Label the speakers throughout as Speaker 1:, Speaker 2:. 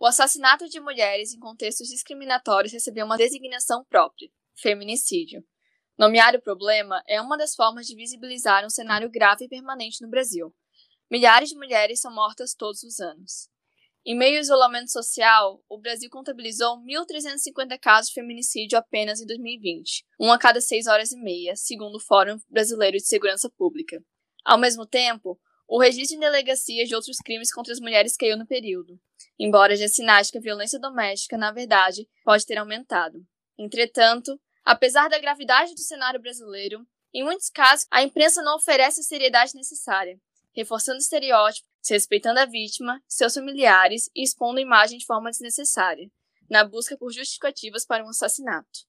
Speaker 1: O assassinato de mulheres em contextos discriminatórios recebeu uma designação própria, feminicídio. Nomear o problema é uma das formas de visibilizar um cenário grave e permanente no Brasil. Milhares de mulheres são mortas todos os anos. Em meio ao isolamento social, o Brasil contabilizou 1.350 casos de feminicídio apenas em 2020, um a cada seis horas e meia, segundo o Fórum Brasileiro de Segurança Pública. Ao mesmo tempo, o registro em delegacias de outros crimes contra as mulheres caiu no período, embora já sinais que a violência doméstica, na verdade, pode ter aumentado. Entretanto, apesar da gravidade do cenário brasileiro, em muitos casos a imprensa não oferece a seriedade necessária, reforçando estereótipos, desrespeitando a vítima, seus familiares e expondo a imagem de forma desnecessária, na busca por justificativas para um assassinato.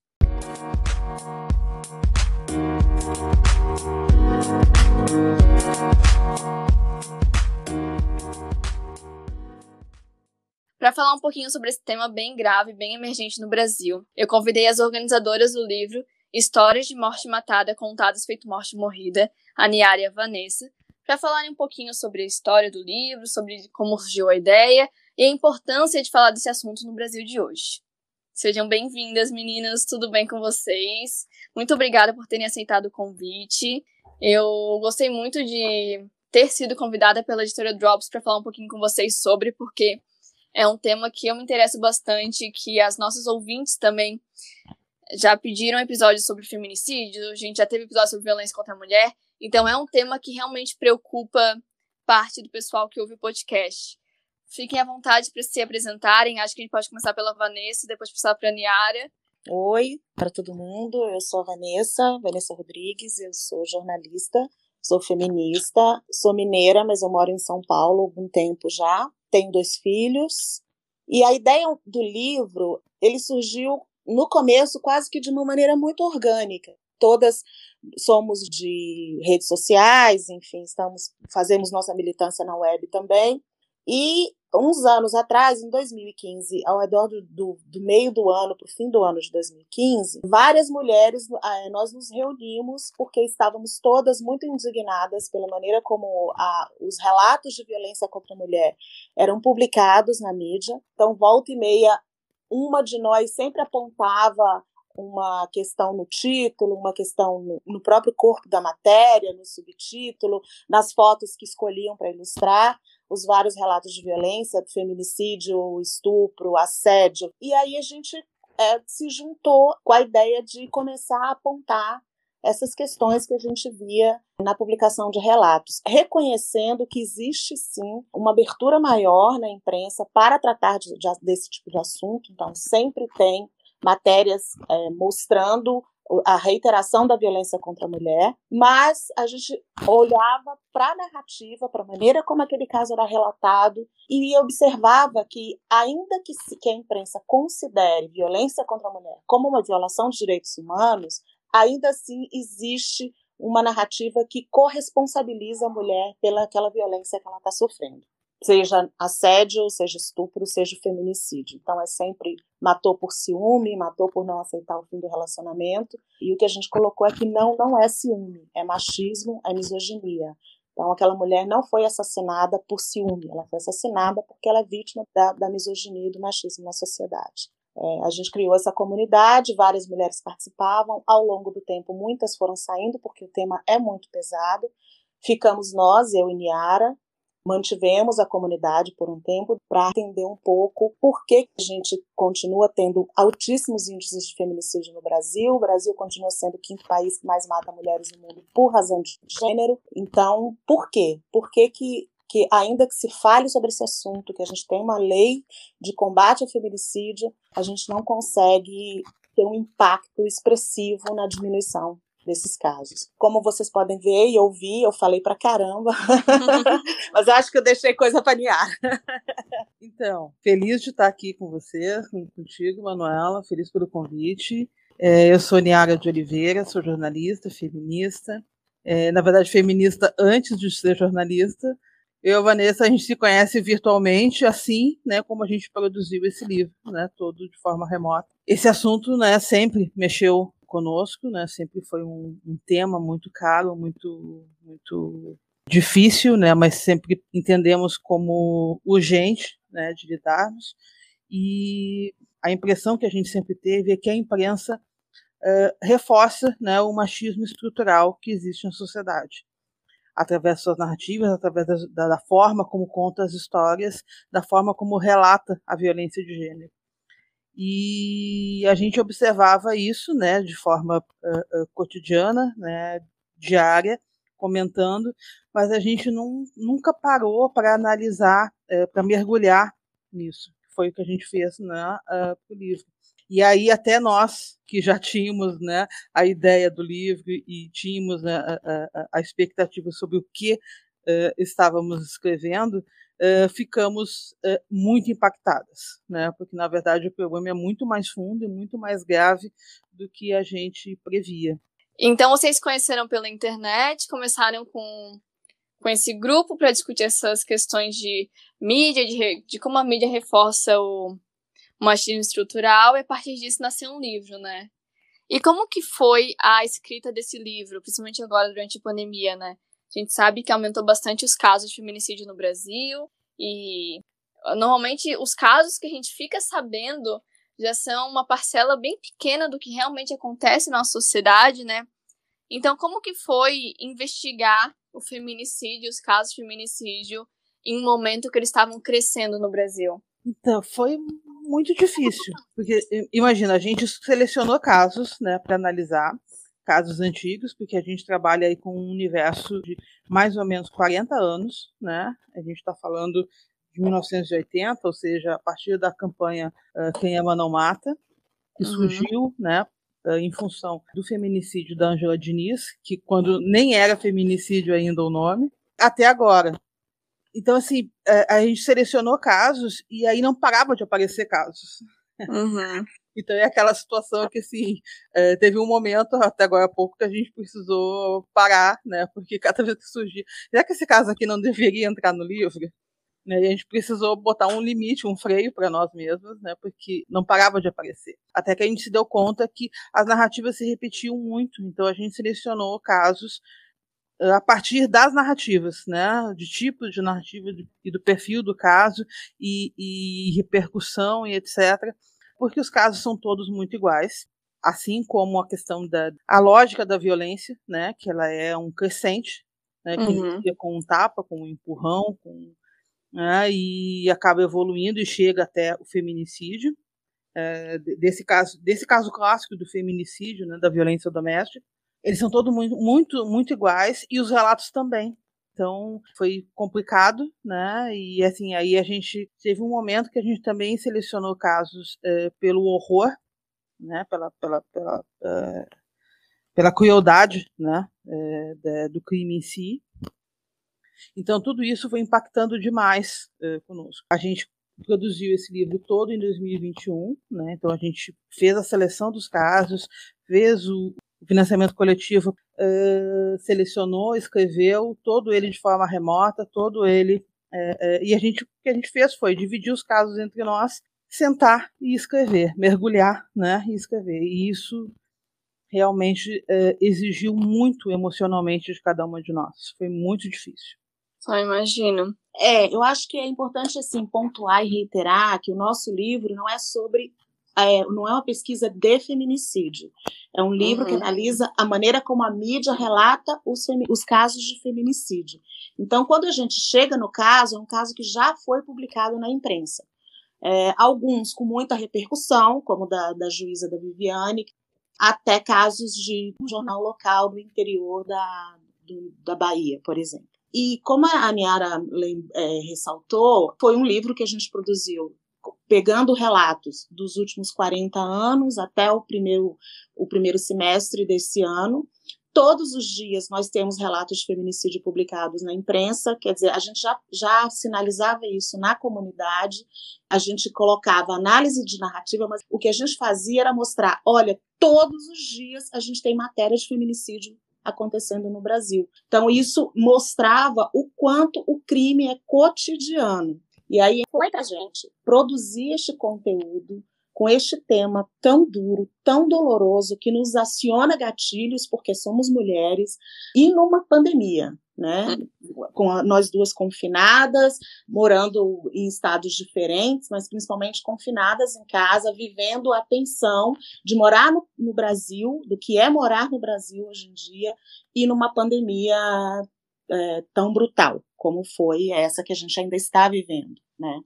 Speaker 1: Para falar um pouquinho sobre esse tema bem grave, bem emergente no Brasil, eu convidei as organizadoras do livro Histórias de Morte Matada Contadas Feito Morte Morrida, a e a Vanessa, para falarem um pouquinho sobre a história do livro, sobre como surgiu a ideia e a importância de falar desse assunto no Brasil de hoje. Sejam bem-vindas, meninas, tudo bem com vocês? Muito obrigada por terem aceitado o convite. Eu gostei muito de ter sido convidada pela editora Drops para falar um pouquinho com vocês sobre, porque é um tema que eu me interesso bastante, que as nossas ouvintes também já pediram episódios sobre feminicídio, a gente já teve episódios sobre violência contra a mulher, então é um tema que realmente preocupa parte do pessoal que ouve o podcast. Fiquem à vontade para se apresentarem, acho que a gente pode começar pela Vanessa, depois passar para a Niara.
Speaker 2: Oi para todo mundo, eu sou a Vanessa, Vanessa Rodrigues, eu sou jornalista, sou feminista, sou mineira, mas eu moro em São Paulo há algum tempo já tenho dois filhos. E a ideia do livro, ele surgiu no começo quase que de uma maneira muito orgânica. Todas somos de redes sociais, enfim, estamos fazemos nossa militância na web também. E uns anos atrás, em 2015, ao redor do, do, do meio do ano para o fim do ano de 2015, várias mulheres, eh, nós nos reunimos porque estávamos todas muito indignadas pela maneira como a, os relatos de violência contra a mulher eram publicados na mídia. Então, volta e meia, uma de nós sempre apontava uma questão no título, uma questão no, no, próprio corpo da matéria, no subtítulo, nas fotos que escolhiam para ilustrar os vários relatos de violência, feminicídio, estupro, assédio. E aí a gente é, se juntou com a ideia de começar a apontar essas questões que a gente via na publicação de relatos, reconhecendo que existe sim uma abertura maior na imprensa para tratar de, de, desse tipo de assunto. Então, sempre tem matérias é, mostrando a reiteração da violência contra a mulher, mas a gente olhava para a narrativa, para a maneira como aquele caso era relatado e observava que, ainda que, que a imprensa considere violência contra a mulher como uma violação de direitos humanos, ainda assim existe uma narrativa que corresponsabiliza a mulher pela aquela violência que ela está sofrendo seja assédio, seja estupro, seja feminicídio. Então é sempre matou por ciúme, matou por não aceitar o fim do relacionamento. E o que a gente colocou é que não, não é ciúme, é machismo, é misoginia. Então aquela mulher não foi assassinada por ciúme, ela foi assassinada porque ela é vítima da, da misoginia e do machismo na sociedade. É, a gente criou essa comunidade, várias mulheres participavam. Ao longo do tempo, muitas foram saindo porque o tema é muito pesado. Ficamos nós, eu e Niara, mantivemos a comunidade por um tempo para entender um pouco por que a gente continua tendo altíssimos índices de feminicídio no Brasil. O Brasil continua sendo o quinto país que mais mata mulheres no mundo por razão de gênero. Então, por quê? Por que que que ainda que se fale sobre esse assunto, que a gente tem uma lei de combate ao feminicídio, a gente não consegue ter um impacto expressivo na diminuição desses casos. Como vocês podem ver e ouvir, eu falei pra caramba, mas acho que eu deixei coisa para niar.
Speaker 3: então, feliz de estar aqui com você, contigo, Manuela, feliz pelo convite. É, eu sou Niara de Oliveira, sou jornalista, feminista. É, na verdade, feminista antes de ser jornalista. Eu Vanessa, a gente se conhece virtualmente, assim, né, como a gente produziu esse livro, né, todo de forma remota. Esse assunto, né, sempre mexeu conosco, né? Sempre foi um, um tema muito caro, muito, muito difícil, né? Mas sempre entendemos como urgente, né, de lidarmos. E a impressão que a gente sempre teve é que a imprensa uh, reforça né, o machismo estrutural que existe na sociedade através das suas narrativas, através da, da, forma como conta as histórias, da forma como relata a violência de gênero. E a gente observava isso, né, de forma uh, uh, cotidiana, né, diária, comentando, mas a gente não, nunca parou para analisar, uh, para mergulhar nisso. Foi o que a gente fez né, para o livro. E aí até nós que já tínhamos né, a ideia do livro e tínhamos né, a, a, a, expectativa sobre o que estávamos escrevendo, ficamos muito impactadas, né, porque na verdade o problema é muito mais fundo e muito mais grave do que a gente previa.
Speaker 1: Então vocês conheceram pela internet, começaram com, com esse grupo para discutir essas questões de mídia, de, de como a mídia reforça o machismo estrutural, e a partir disso nasceu um livro, né? E como que foi a escrita desse livro, principalmente agora durante a pandemia, né? A gente sabe que aumentou bastante os casos de feminicídio no Brasil e normalmente os casos que a gente fica sabendo já são uma parcela bem pequena do que realmente acontece na nossa sociedade, né? Então, como que foi investigar o feminicídio, os casos de feminicídio, em um momento que eles estavam crescendo no Brasil?
Speaker 3: Então, foi muito difícil, porque imagina, a gente selecionou casos, né, para analisar casos antigos, porque a gente trabalha aí com um universo de mais ou menos 40 anos, né? A gente está falando de 1980, ou seja, a partir da campanha uh, Quem Ama Não Mata, que uhum. surgiu, né, uh, em função do feminicídio da Angela Diniz, que quando nem era feminicídio ainda o nome, até agora. Então, assim, a, a gente selecionou casos e aí não parava de aparecer casos.
Speaker 1: Uhum.
Speaker 3: Então é aquela situação que assim é, teve um momento até agora há pouco que a gente precisou parar, né? Porque cada vez que surgia, já que esse caso aqui não deveria entrar no livro, né? a gente precisou botar um limite, um freio para nós mesmos, né? Porque não parava de aparecer. Até que a gente se deu conta que as narrativas se repetiam muito. Então a gente selecionou casos a partir das narrativas, né, de tipo de narrativa e do perfil do caso e, e repercussão e etc, porque os casos são todos muito iguais, assim como a questão da a lógica da violência, né, que ela é um crescente, né, que uhum. inicia com um tapa, com um empurrão, com, né, e acaba evoluindo e chega até o feminicídio, é, desse caso desse caso clássico do feminicídio, né, da violência doméstica eles são todos muito, muito, muito iguais e os relatos também. Então foi complicado, né? E assim, aí a gente teve um momento que a gente também selecionou casos é, pelo horror, né? Pela, pela, pela, é, pela crueldade, né? É, do crime em si. Então tudo isso foi impactando demais conosco. A gente produziu esse livro todo em 2021, né? Então a gente fez a seleção dos casos, fez o, o financiamento coletivo uh, selecionou, escreveu todo ele de forma remota, todo ele uh, uh, e a gente o que a gente fez foi dividir os casos entre nós, sentar e escrever, mergulhar, né, e escrever. E isso realmente exigiu muito emocionalmente de cada uma de nós. Foi muito difícil.
Speaker 1: Só imagino.
Speaker 2: É, eu acho que é importante assim pontuar e reiterar que o nosso livro não é sobre é, não é uma pesquisa de feminicídio. É um livro uhum. que analisa a maneira como a mídia relata os, os, casos de feminicídio. Então, quando a gente chega no caso, é um caso que já foi publicado na imprensa. É, alguns com muita repercussão, como da, da juíza da Viviane, até casos de um jornal local do interior da, do, da Bahia, por exemplo. E como a Niara é, ressaltou, foi um livro que a gente produziu pegando relatos dos últimos 40 anos até o primeiro, o primeiro semestre desse ano. Todos os dias nós temos relatos de feminicídio publicados na imprensa, quer dizer, a gente já, já sinalizava isso na comunidade, a gente colocava análise de narrativa, mas o que a gente fazia era mostrar: olha, todos os dias a gente tem matéria de feminicídio acontecendo no Brasil. Então, isso mostrava o quanto o crime é cotidiano. E aí foi para gente produzir este conteúdo com este tema tão duro, tão doloroso, que nos aciona gatilhos porque somos mulheres e numa pandemia. né? Com a, nós duas confinadas, morando em estados diferentes, mas principalmente confinadas em casa, vivendo a tensão de morar no, no Brasil, do que é morar no Brasil hoje em dia, e numa pandemia é, tão brutal como foi essa que a gente ainda está vivendo, né?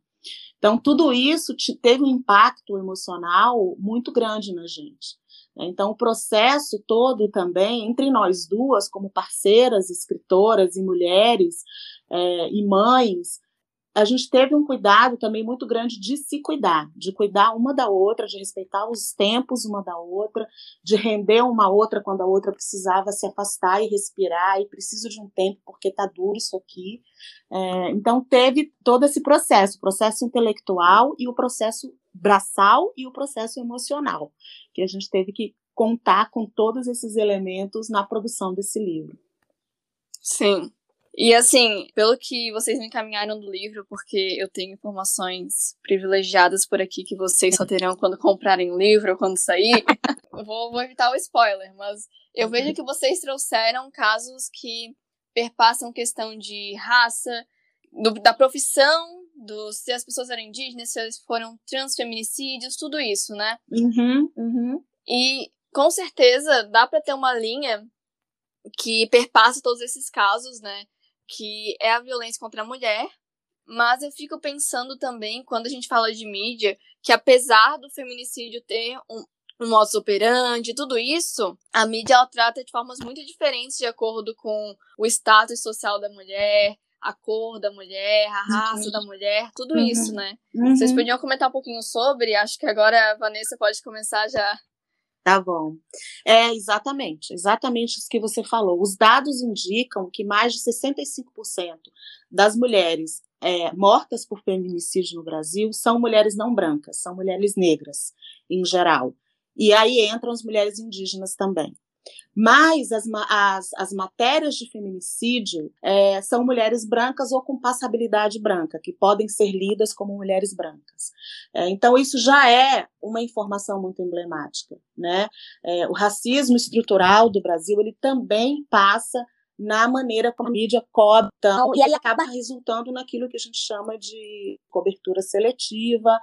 Speaker 2: Então, tudo isso teve um impacto emocional muito grande na gente. Né? Então, o processo todo também, entre nós duas, como parceiras, escritoras e mulheres é, e mães, a gente teve um cuidado também muito grande de se cuidar, de cuidar uma da outra, de respeitar os tempos uma da outra, de render uma outra quando a outra precisava se afastar e respirar, e preciso de um tempo porque tá duro isso aqui. É, então teve todo esse processo, o processo intelectual e o processo braçal e o processo emocional, que a gente teve que contar com todos esses elementos na produção desse livro.
Speaker 1: Sim, e assim, pelo que vocês me encaminharam do livro, porque eu tenho informações privilegiadas por aqui que vocês só terão quando comprarem o livro ou quando sair, vou, vou evitar o spoiler, mas eu vejo que vocês trouxeram casos que perpassam questão de raça, do, da profissão, do, se as pessoas eram indígenas, se eles foram transfeminicídios, tudo isso, né?
Speaker 2: Uhum, uhum.
Speaker 1: E com certeza dá para ter uma linha que perpassa todos esses casos, né? Que é a violência contra a mulher, mas eu fico pensando também, quando a gente fala de mídia, que apesar do feminicídio ter um, um modus operandi, tudo isso, a mídia ela trata de formas muito diferentes de acordo com o status social da mulher, a cor da mulher, a raça uhum. da mulher, tudo uhum. isso, né? Uhum. Vocês podiam comentar um pouquinho sobre? Acho que agora a Vanessa pode começar já
Speaker 2: Tá bom. É exatamente, exatamente isso que você falou. Os dados indicam que mais de 65% das mulheres é, mortas por feminicídio no Brasil são mulheres não brancas, são mulheres negras, em geral. E aí entram as mulheres indígenas também. Mas as, as, as matérias de feminicídio é, são mulheres brancas ou com passabilidade branca, que podem ser lidas como mulheres brancas. É, então, isso já é uma informação muito emblemática. Né? É, o racismo estrutural do Brasil ele também passa na maneira como a mídia cobre, então, e aí acaba resultando naquilo que a gente chama de cobertura seletiva.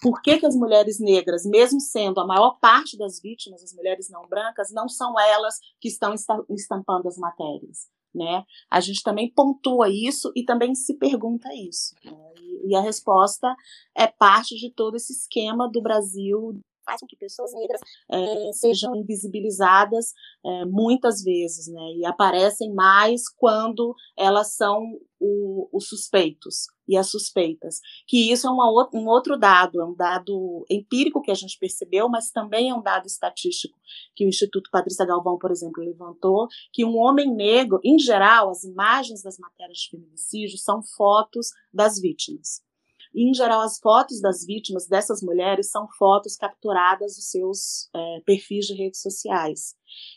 Speaker 2: Por que, que as mulheres negras, mesmo sendo a maior parte das vítimas, as mulheres não brancas, não são elas que estão estampando as matérias? Né? A gente também pontua isso e também se pergunta isso. Né? E, e a resposta é parte de todo esse esquema do Brasil faz com que pessoas negras é, sejam invisibilizadas é, muitas vezes, né? E aparecem mais quando elas são os suspeitos e as suspeitas. Que isso é um outro dado, é um dado empírico que a gente percebeu, mas também é um dado estatístico que o Instituto Patrícia Galvão, por exemplo, levantou, que um homem negro, em geral, as imagens das matérias de feminicídio são fotos das vítimas. E, em geral, as fotos das vítimas dessas mulheres são fotos capturadas dos seus é, perfis de redes sociais.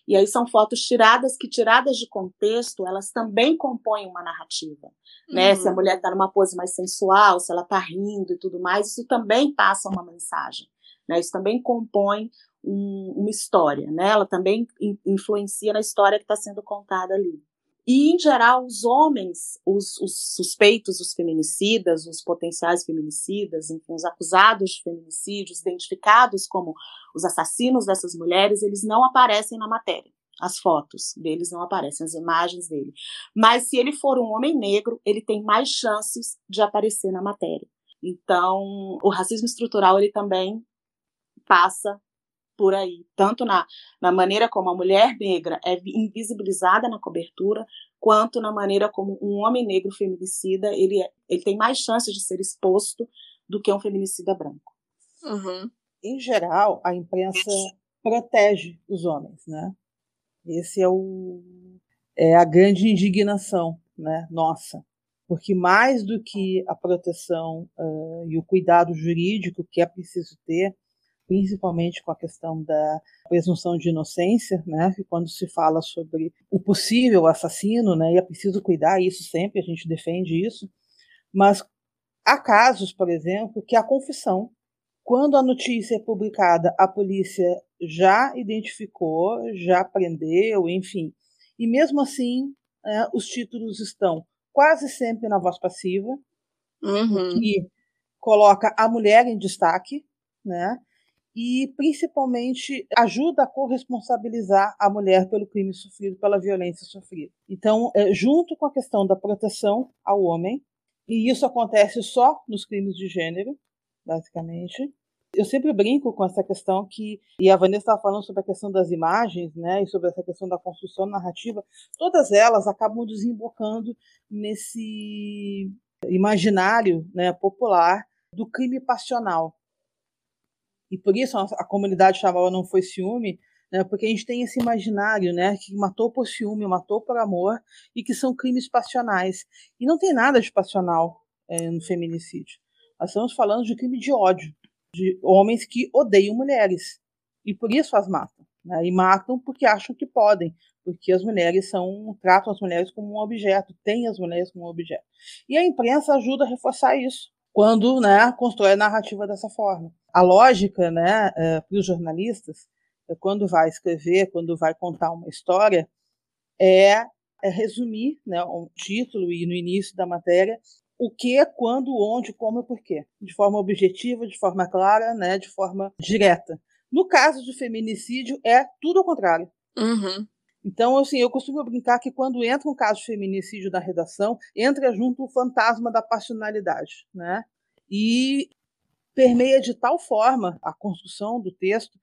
Speaker 2: E aí são fotos tiradas que, tiradas de contexto, elas também compõem uma narrativa. Uhum. Né? Se a uhum. mulher está numa pose mais sensual, se ela está rindo e tudo mais, isso também passa uma mensagem. Né? Isso também compõe um, uma história. Né? Ela também influencia na história que está sendo contada ali. E, em geral, os homens, os, os, suspeitos, os feminicidas, os potenciais feminicidas, enfim, os acusados de feminicídios, identificados como os assassinos dessas mulheres, eles não aparecem na matéria. As fotos deles não aparecem, as imagens dele. Mas se ele for um homem negro, ele tem mais chances de aparecer na matéria. Então, o racismo estrutural ele também passa por aí, tanto na, na maneira como a mulher negra é invisibilizada na cobertura, quanto na maneira como um homem negro feminicida ele, é, ele tem mais chances de ser exposto do que um feminicida branco.
Speaker 1: Uhum.
Speaker 3: Em geral, a imprensa protege os homens, né? Esse é o é a grande indignação, né? Nossa, porque mais do que a proteção uh, e o cuidado jurídico que é preciso ter principalmente com a questão da presunção de inocência, né, que quando se fala sobre o possível assassino, né, e é preciso cuidar isso sempre, a gente defende isso, mas há casos, por exemplo, que a confissão, quando a notícia é publicada, a polícia já identificou, já prendeu, enfim, e mesmo assim é, os títulos estão quase sempre na voz passiva,
Speaker 1: Uhum.
Speaker 3: que coloca a mulher em destaque, né? E principalmente ajuda a corresponsabilizar a mulher pelo crime sofrido, pela violência sofrida. Então, é, junto com a questão da proteção ao homem, e isso acontece só nos crimes de gênero, basicamente. Eu sempre brinco com essa questão que, e a Vanessa estava falando sobre a questão das imagens, né, e sobre essa questão da construção narrativa, todas elas acabam desembocando nesse imaginário né, popular do crime passional. E por isso a, a comunidade chamava Não Foi Ciúme, né, porque a gente tem esse imaginário né, que matou por ciúme, matou por amor, e que são crimes passionais. E não tem nada de passional é, no feminicídio. Nós estamos falando de crime de ódio, de homens que odeiam mulheres. E por isso as matam. Né, e matam porque acham que podem, porque as mulheres são tratam as mulheres como um objeto, têm as mulheres como um objeto. E a imprensa ajuda a reforçar isso quando né, constrói a narrativa dessa forma. A lógica né, é, para os jornalistas, é, quando vai escrever, quando vai contar uma história, é, é resumir né, um título e no início da matéria o que, quando, onde, como e porquê, de forma objetiva, de forma clara, né, de forma direta. No caso de feminicídio, é tudo ao contrário.
Speaker 1: Uhum.
Speaker 3: Então, assim, eu costumo brincar que quando entra um caso de feminicídio na redação, entra junto o fantasma da passionalidade, né? E permeia de tal forma a construção do texto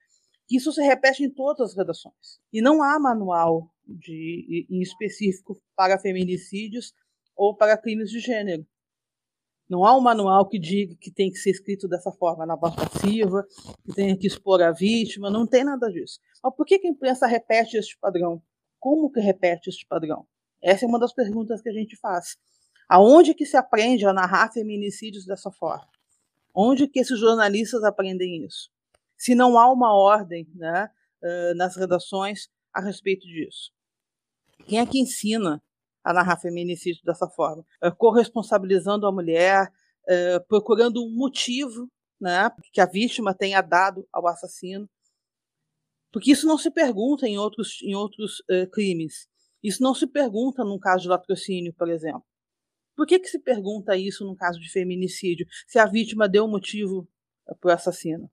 Speaker 3: que isso se repete em todas as redações. E não há manual de, em específico para feminicídios ou para crimes de gênero. Não há um manual que diga que tem que ser escrito dessa forma, na voz passiva, que tem que expor a vítima, não tem nada disso. Mas por que a imprensa repete este padrão? Como que repete este padrão? Essa é uma das perguntas que a gente faz. Aonde que se aprende a narrar feminicídios dessa forma? Onde que esses jornalistas aprendem isso? Se não há uma ordem né, nas redações a respeito disso. Quem é que ensina a narrar feminicídio dessa forma, é, corresponsabilizando a mulher, é, procurando um motivo né, que a vítima tenha dado ao assassino. Porque isso não se pergunta em outros, em outros uh, crimes. Isso não se pergunta num caso de latrocínio, por exemplo. Por que, que se pergunta isso num caso de feminicídio, se a vítima deu motivo para o assassino?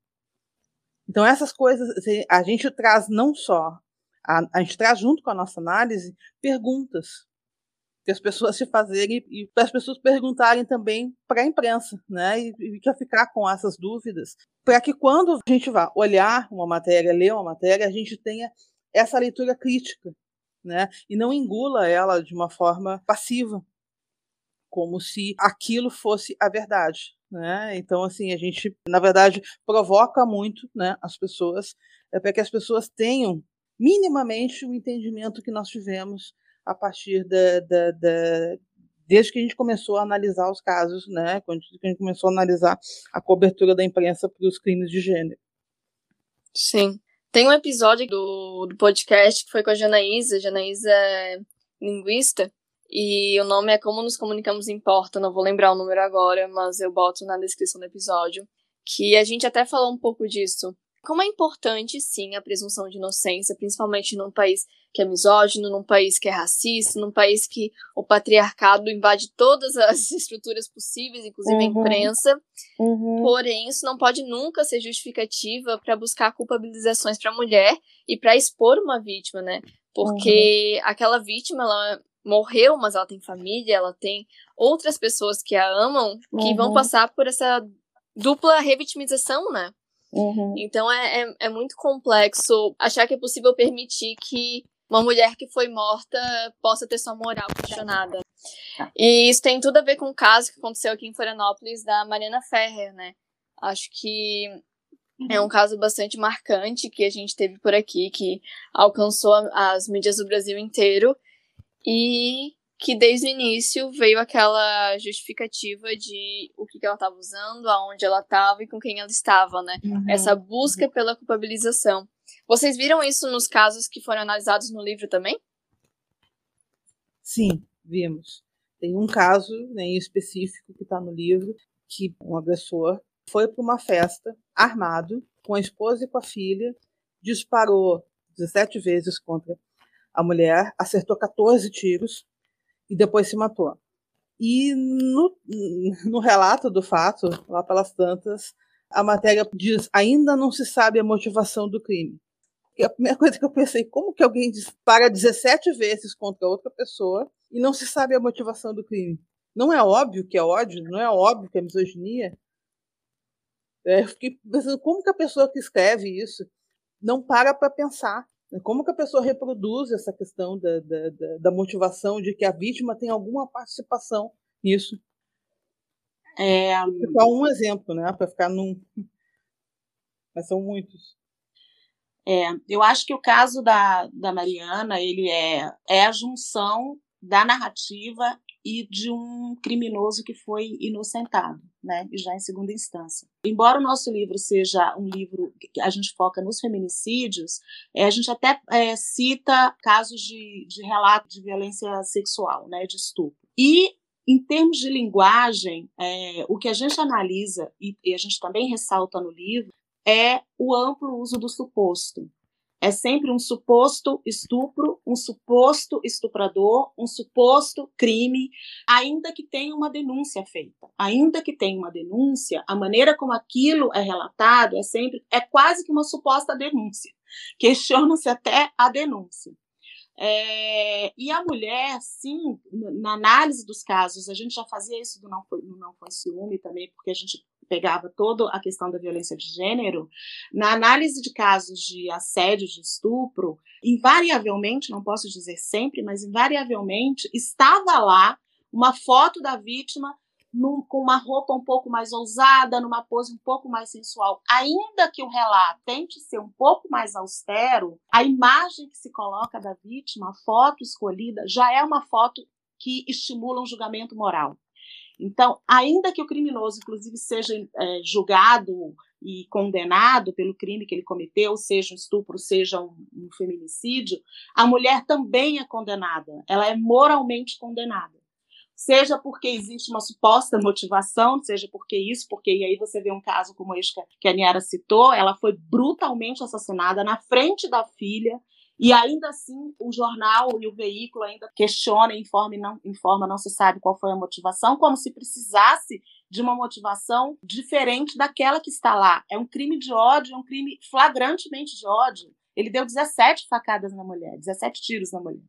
Speaker 3: Então, essas coisas, assim, a gente traz não só, a, a gente traz junto com a nossa análise perguntas que as pessoas se fazerem e para as pessoas perguntarem também para a imprensa, né? E, e que ficar com essas dúvidas, para que quando a gente vá olhar uma matéria, ler uma matéria, a gente tenha essa leitura crítica, né? E não engula ela de uma forma passiva, como se aquilo fosse a verdade, né? Então assim a gente, na verdade, provoca muito, né, as pessoas é para que as pessoas tenham minimamente o entendimento que nós tivemos a partir da, da, da, desde que a gente começou a analisar os casos, né, quando a gente começou a analisar a cobertura da imprensa para os crimes de gênero.
Speaker 1: Sim. Tem um episódio do, do podcast que foi com a Janaísa. Janaísa é linguista. E o nome é Como Nos Comunicamos Importa. Não vou lembrar o número agora, mas eu boto na descrição do episódio. Que a gente até falou um pouco disso. Como é importante, sim, a presunção de inocência, principalmente num país que é misógino, num país que é racista, num país que o patriarcado invade todas as estruturas possíveis, inclusive uhum. a imprensa.
Speaker 2: Uhum.
Speaker 1: Porém, isso não pode nunca ser justificativa para buscar culpabilizações para a mulher e para expor uma vítima, né? Porque uhum. aquela vítima, ela morreu, mas ela tem família, ela tem outras pessoas que a amam, que vão passar por essa dupla revitimização, né?
Speaker 2: Uhum.
Speaker 1: Então é, é, é, muito complexo achar que é possível permitir que uma mulher que foi morta possa ter sua moral questionada.
Speaker 2: Tá.
Speaker 1: E isso tem tudo a ver com o caso que aconteceu aqui em Florianópolis da Mariana Ferrer, né? Acho que é um caso bastante marcante que a gente teve por aqui, que alcançou as mídias do Brasil inteiro e que desde o início veio aquela justificativa de o que, ela estava usando, aonde ela estava e com quem ela estava, né?
Speaker 2: Uhum.
Speaker 1: Essa busca pela culpabilização. Vocês viram isso nos casos que foram analisados no livro também?
Speaker 3: Sim, vimos. Tem um caso né, em específico que está no livro que um agressor foi para uma festa armado com a esposa e com a filha, disparou 17 vezes contra a mulher, acertou 14 tiros e depois se matou. E no, no relato do fato, lá pelas tantas, a matéria diz: ainda não se sabe a motivação do crime. E a primeira coisa que eu pensei, como que alguém dispara 17 vezes contra outra pessoa e não se sabe a motivação do crime? Não é óbvio que é ódio? Não é óbvio que é misoginia? É, eu fiquei pensando como que a pessoa que escreve isso não para para pensar. Como que a pessoa reproduz essa questão da, da, da, da motivação de que a vítima tem alguma participação nisso? É, só um exemplo, né? Para ficar num. Mas são muitos.
Speaker 2: É, eu acho que o caso da, da Mariana ele é, é a junção da narrativa e de um criminoso que foi inocentado, né, já em segunda instância. Embora o nosso livro seja um livro que a gente foca nos feminicídios, é, a gente até é, cita casos de, de relato de violência sexual, né, de estupro. E em termos de linguagem, é, o que a gente analisa e, e a gente também ressalta no livro é o amplo uso do suposto. É sempre um suposto estupro, um suposto estuprador, um suposto crime, ainda que tenha uma denúncia feita. Ainda que tenha uma denúncia, a maneira como aquilo é relatado é sempre, é quase que uma suposta denúncia. Questiona-se até a denúncia. É, e a mulher, sim, na análise dos casos, a gente já fazia isso do não foi, não foi ciúme também, porque a gente pegava toda a questão da violência de gênero, na análise de casos de assédio, de estupro, invariavelmente, não posso dizer sempre, mas invariavelmente estava lá uma foto da vítima num, com uma roupa um pouco mais ousada, numa pose um pouco mais sensual. Ainda que o relato tente ser um pouco mais austero, a imagem que se coloca da vítima, a foto escolhida, já é uma foto que estimula um julgamento moral. Então, ainda que o criminoso, inclusive, seja é, julgado e condenado pelo crime que ele cometeu, seja um estupro, seja um, um feminicídio, a mulher também é condenada. Ela é moralmente condenada seja porque existe uma suposta motivação, seja porque isso, porque e aí você vê um caso como este que a Niara citou, ela foi brutalmente assassinada na frente da filha, e ainda assim, o jornal e o veículo ainda questionam, informa e não, informa, não se sabe qual foi a motivação, como se precisasse de uma motivação diferente daquela que está lá. É um crime de ódio, é um crime flagrantemente de ódio. Ele deu 17 facadas na mulher, 17 tiros na mulher.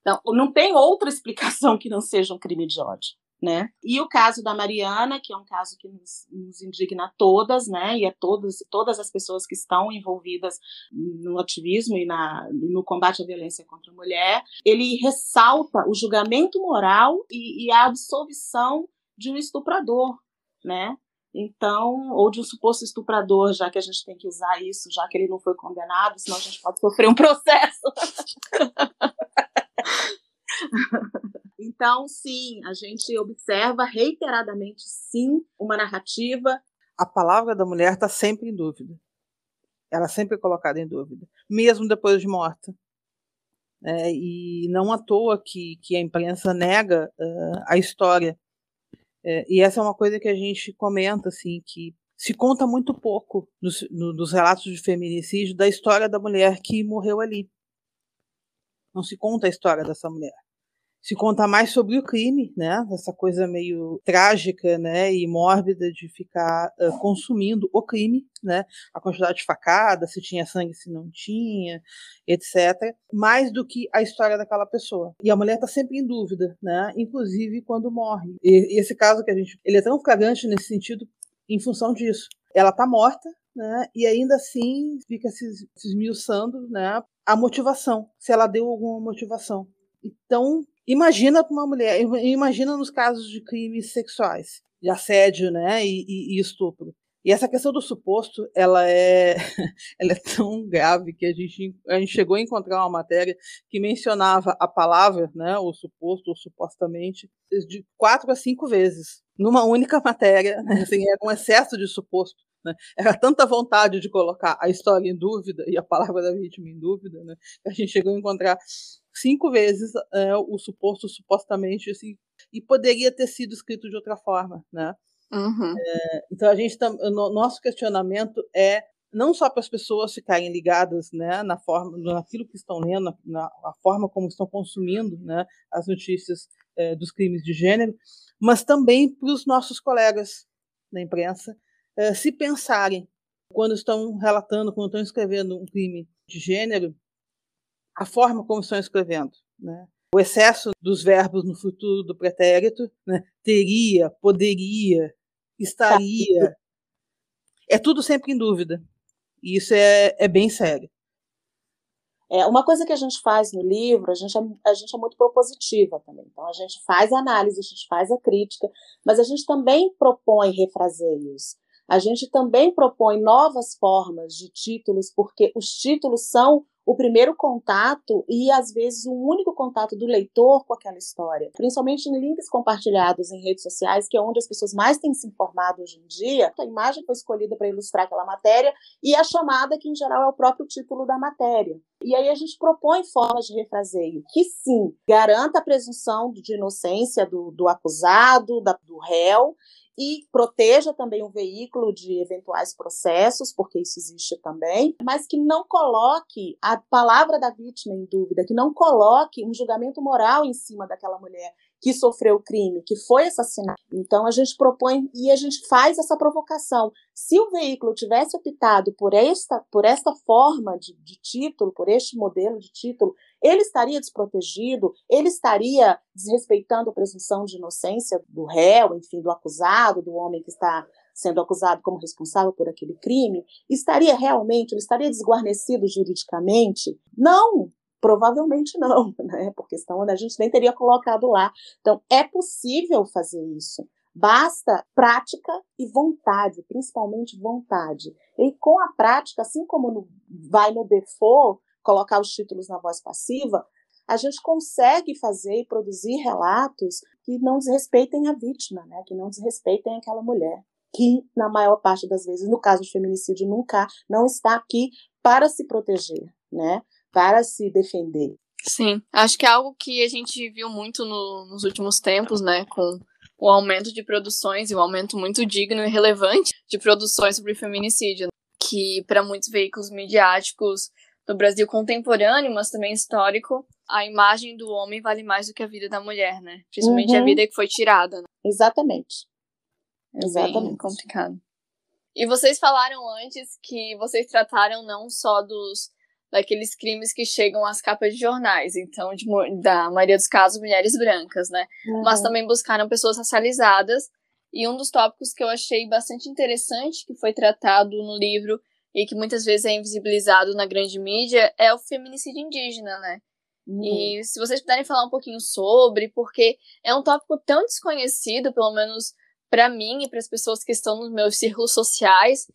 Speaker 2: Então, não tem outra explicação que não seja um crime de ódio. Né? E o caso da Mariana, que é um caso que nos, nos, indigna todas, né? E é todos, todas as pessoas que estão envolvidas no ativismo e na, no combate à violência contra a mulher, ele ressalta o julgamento moral e, e a absolvição de um estuprador, né? Então, ou de um suposto estuprador, já que a gente tem que usar isso, já que ele não foi condenado, senão a gente pode sofrer um processo. então, sim, a gente observa reiteradamente, sim, uma narrativa.
Speaker 3: A palavra da mulher está sempre em dúvida. Ela sempre é colocada em dúvida, mesmo depois de morta. É, e não à toa que, que a imprensa nega uh, a história. É, e essa é uma coisa que a gente comenta, assim, que se conta muito pouco nos, no, nos relatos de feminicídio da história da mulher que morreu ali. Não se conta a história dessa mulher se conta mais sobre o crime, né? Essa coisa meio trágica, né? E mórbida de ficar uh, consumindo o crime, né? A quantidade de facada, se tinha sangue, se não tinha, etc. Mais do que a história daquela pessoa. E a mulher está sempre em dúvida, né? Inclusive quando morre. E, e esse caso que a gente, ele é tão flagrante nesse sentido, em função disso. Ela está morta, né? E ainda assim fica se esmiuçando, né? A motivação, se ela deu alguma motivação. Então, Imagina para uma mulher, imagina nos casos de crimes sexuais, de assédio, né, e, e, e estupro. E essa questão do suposto, ela é, ela é tão grave que a gente, a gente chegou a encontrar uma matéria que mencionava a palavra, né, o suposto ou supostamente, de quatro a cinco vezes, numa única matéria. Né, assim, era um excesso de suposto. Né? Era tanta vontade de colocar a história em dúvida e a palavra da vítima em dúvida, né, que a gente chegou a encontrar cinco vezes é, o suposto supostamente assim, e poderia ter sido escrito de outra forma, né? Uhum. É, então a gente no, nosso questionamento é não só para as pessoas ficarem ligadas, né, na forma, naquilo que estão lendo, na, na forma como estão consumindo, né, as notícias é, dos crimes de gênero, mas também para os nossos colegas da imprensa é, se pensarem quando estão relatando, quando estão escrevendo um crime de gênero, a forma como estão escrevendo, né? O excesso dos verbos no futuro do pretérito, né? teria, poderia, estaria, é tudo sempre em dúvida. E isso é, é bem sério.
Speaker 2: É, uma coisa que a gente faz no livro, a gente, é, a gente é muito propositiva também. Então, a gente faz a análise, a gente faz a crítica, mas a gente também propõe refraseios. A gente também propõe novas formas de títulos, porque os títulos são o primeiro contato e às vezes o único contato do leitor com aquela história, principalmente em links compartilhados em redes sociais, que é onde as pessoas mais têm se informado hoje em dia. A imagem foi escolhida para ilustrar aquela matéria e a chamada, que em geral é o próprio título da matéria. E aí a gente propõe formas de refraseio que sim garanta a presunção de inocência do, do acusado, da, do réu, e proteja também o veículo de eventuais processos, porque isso existe também, mas que não coloque a palavra da vítima em dúvida, que não coloque um julgamento moral em cima daquela mulher que sofreu o crime, que foi assassinada. Então a gente propõe e a gente faz essa provocação. Se o veículo tivesse optado por esta, por esta forma de, de título, por este modelo de título, ele estaria desprotegido, ele estaria desrespeitando a presunção de inocência do réu, enfim, do acusado, do homem que está sendo acusado como responsável por aquele crime, estaria realmente, ele estaria desguarnecido juridicamente? Não, provavelmente não, né? Porque senão a gente nem teria colocado lá. Então, é possível fazer isso. Basta prática e vontade, principalmente vontade. E com a prática, assim como no, vai no default, colocar os títulos na voz passiva, a gente consegue fazer e produzir relatos que não desrespeitem a vítima, né? que não desrespeitem aquela mulher, que na maior parte das vezes, no caso de feminicídio, nunca não está aqui para se proteger, né? Para se defender.
Speaker 1: Sim, acho que é algo que a gente viu muito no, nos últimos tempos, né, com o aumento de produções e um aumento muito digno e relevante de produções sobre feminicídio, que para muitos veículos midiáticos do Brasil contemporâneo, mas também histórico, a imagem do homem vale mais do que a vida da mulher, né? Principalmente uhum. a vida que foi tirada. Né?
Speaker 2: Exatamente.
Speaker 1: É Exatamente. complicado. E vocês falaram antes que vocês trataram não só dos daqueles crimes que chegam às capas de jornais, então de, da maioria dos casos mulheres brancas, né? Uhum. Mas também buscaram pessoas racializadas. E um dos tópicos que eu achei bastante interessante que foi tratado no livro e que muitas vezes é invisibilizado na grande mídia é o feminicídio indígena, né? Uhum. E se vocês puderem falar um pouquinho sobre, porque é um tópico tão desconhecido, pelo menos para mim e para as pessoas que estão nos meus círculos sociais,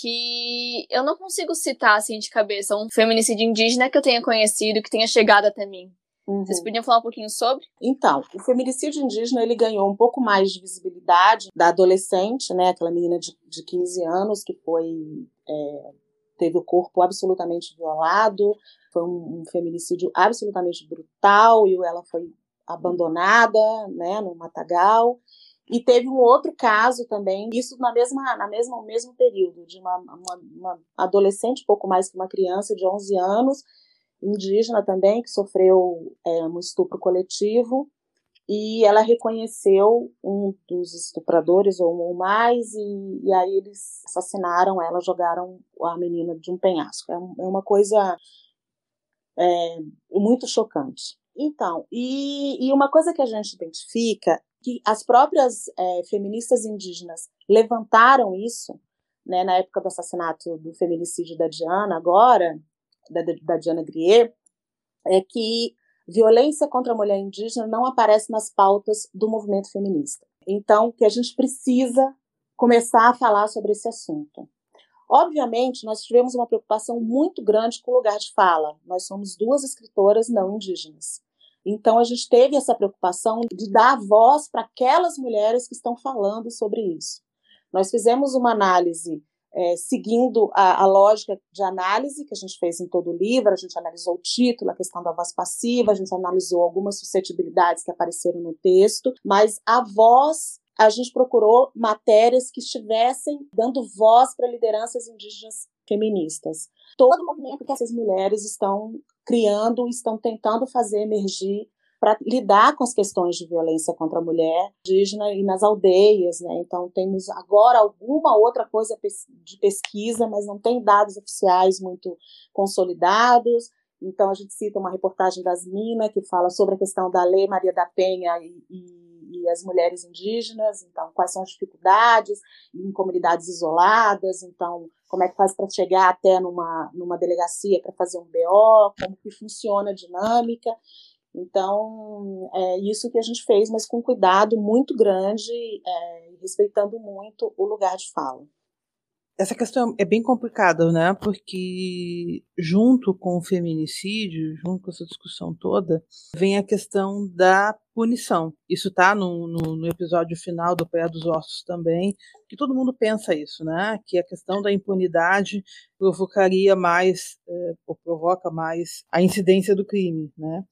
Speaker 1: que eu não consigo citar assim de cabeça um feminicídio indígena que eu tenha conhecido, que tenha chegado até mim. Uhum. Vocês podiam falar um pouquinho sobre?
Speaker 2: Então, o feminicídio indígena ele ganhou um pouco mais de visibilidade da adolescente, né, aquela menina de, de 15 anos que foi é, teve o corpo absolutamente violado, foi um, um, feminicídio absolutamente brutal e ela foi abandonada, né, no matagal. E teve um outro caso também, isso na mesma, na mesma, no mesmo período, de uma, uma, uma adolescente, pouco mais que uma criança de 11 anos, indígena também, que sofreu é, um estupro coletivo, e ela reconheceu um dos estupradores ou um mais, e, e aí eles assassinaram ela, jogaram a menina de um penhasco. É, é uma coisa é, muito chocante. Então, e, e, uma coisa que a gente identifica que as próprias é, feministas indígenas levantaram isso, né, na época do assassinato do feminicídio da Diana, agora, da, da Diana Grier, é que violência contra a mulher indígena não aparece nas pautas do movimento feminista. Então, que a gente precisa começar a falar sobre esse assunto. Obviamente, nós tivemos uma preocupação muito grande com o lugar de fala. Nós somos duas escritoras não indígenas. Então, a gente teve essa preocupação de dar voz para aquelas mulheres que estão falando sobre isso. Nós fizemos uma análise é, seguindo a, a, lógica de análise que a gente fez em todo o livro, a gente analisou o título, a questão da voz passiva, a gente analisou algumas suscetibilidades que apareceram no texto, mas a voz a gente procurou matérias que estivessem dando voz para lideranças indígenas feministas. Todo movimento que essas mulheres estão criando, estão tentando fazer emergir para lidar com as questões de violência contra a mulher indígena e nas aldeias, né? Então temos agora alguma outra coisa de pesquisa, mas não tem dados oficiais muito consolidados. Então a gente cita uma reportagem das Minas que fala sobre a questão da Lei Maria da Penha e, e, e as mulheres indígenas, então quais são as dificuldades em comunidades isoladas, então como é que faz para chegar até numa, numa delegacia para fazer um BO, como que funciona a dinâmica. Então, é isso que a gente fez, mas com cuidado muito grande, é, respeitando muito o lugar de fala.
Speaker 3: Essa questão é bem complicada, né? Porque junto com o feminicídio, junto com essa discussão toda, vem a questão da punição. Isso está no, no, no, episódio final do Pé dos Ossos também, que todo mundo pensa isso, né? Que a questão da impunidade provocaria mais, é, ou provoca mais a incidência do crime, né?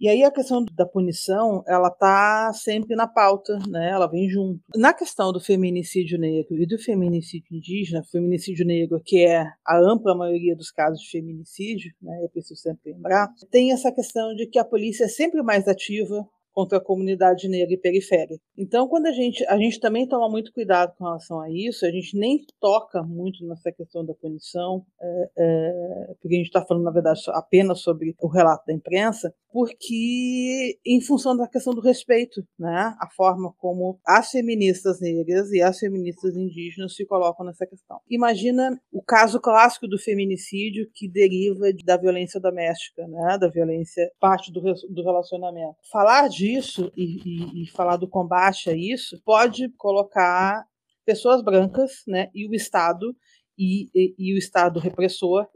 Speaker 3: E aí a questão da punição, ela está sempre na pauta, né? Ela vem junto. Na questão do feminicídio negro e do feminicídio indígena, feminicídio negro, que é a ampla maioria dos casos de feminicídio, né? Eu preciso sempre lembrar, tem essa questão de que a polícia é sempre mais ativa, contra a comunidade negra e periférica. Então, quando a gente, a gente também toma muito cuidado com relação a isso, a gente nem toca muito nessa questão da punição, é, é, porque a gente está falando, na verdade, apenas sobre o relato da imprensa, porque em função da questão do respeito, né, a forma como as feministas negras e as feministas indígenas se colocam nessa questão. Imagina o caso clássico do feminicídio que deriva da violência doméstica, né, da violência parte do, do relacionamento. Falar de disso e, e, e falar do combate a isso pode colocar pessoas brancas né, e o Estado e, e, e, o Estado repressor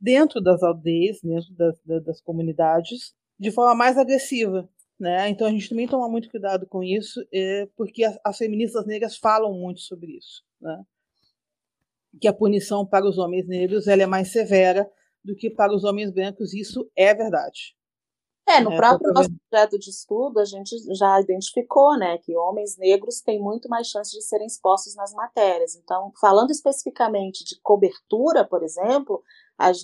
Speaker 3: dentro das aldeias, dentro das, das, comunidades, de forma mais agressiva. Né? Então a gente também toma muito cuidado com isso, é, porque as, as, feministas negras falam muito sobre isso. Né? Que a punição para os homens negros ela é mais severa do que para os homens brancos, isso é verdade.
Speaker 2: É, no é, próprio nosso projeto de estudo, a gente já identificou, né, que homens negros têm muito mais chance de serem expostos nas matérias. Então, falando especificamente de cobertura, por exemplo,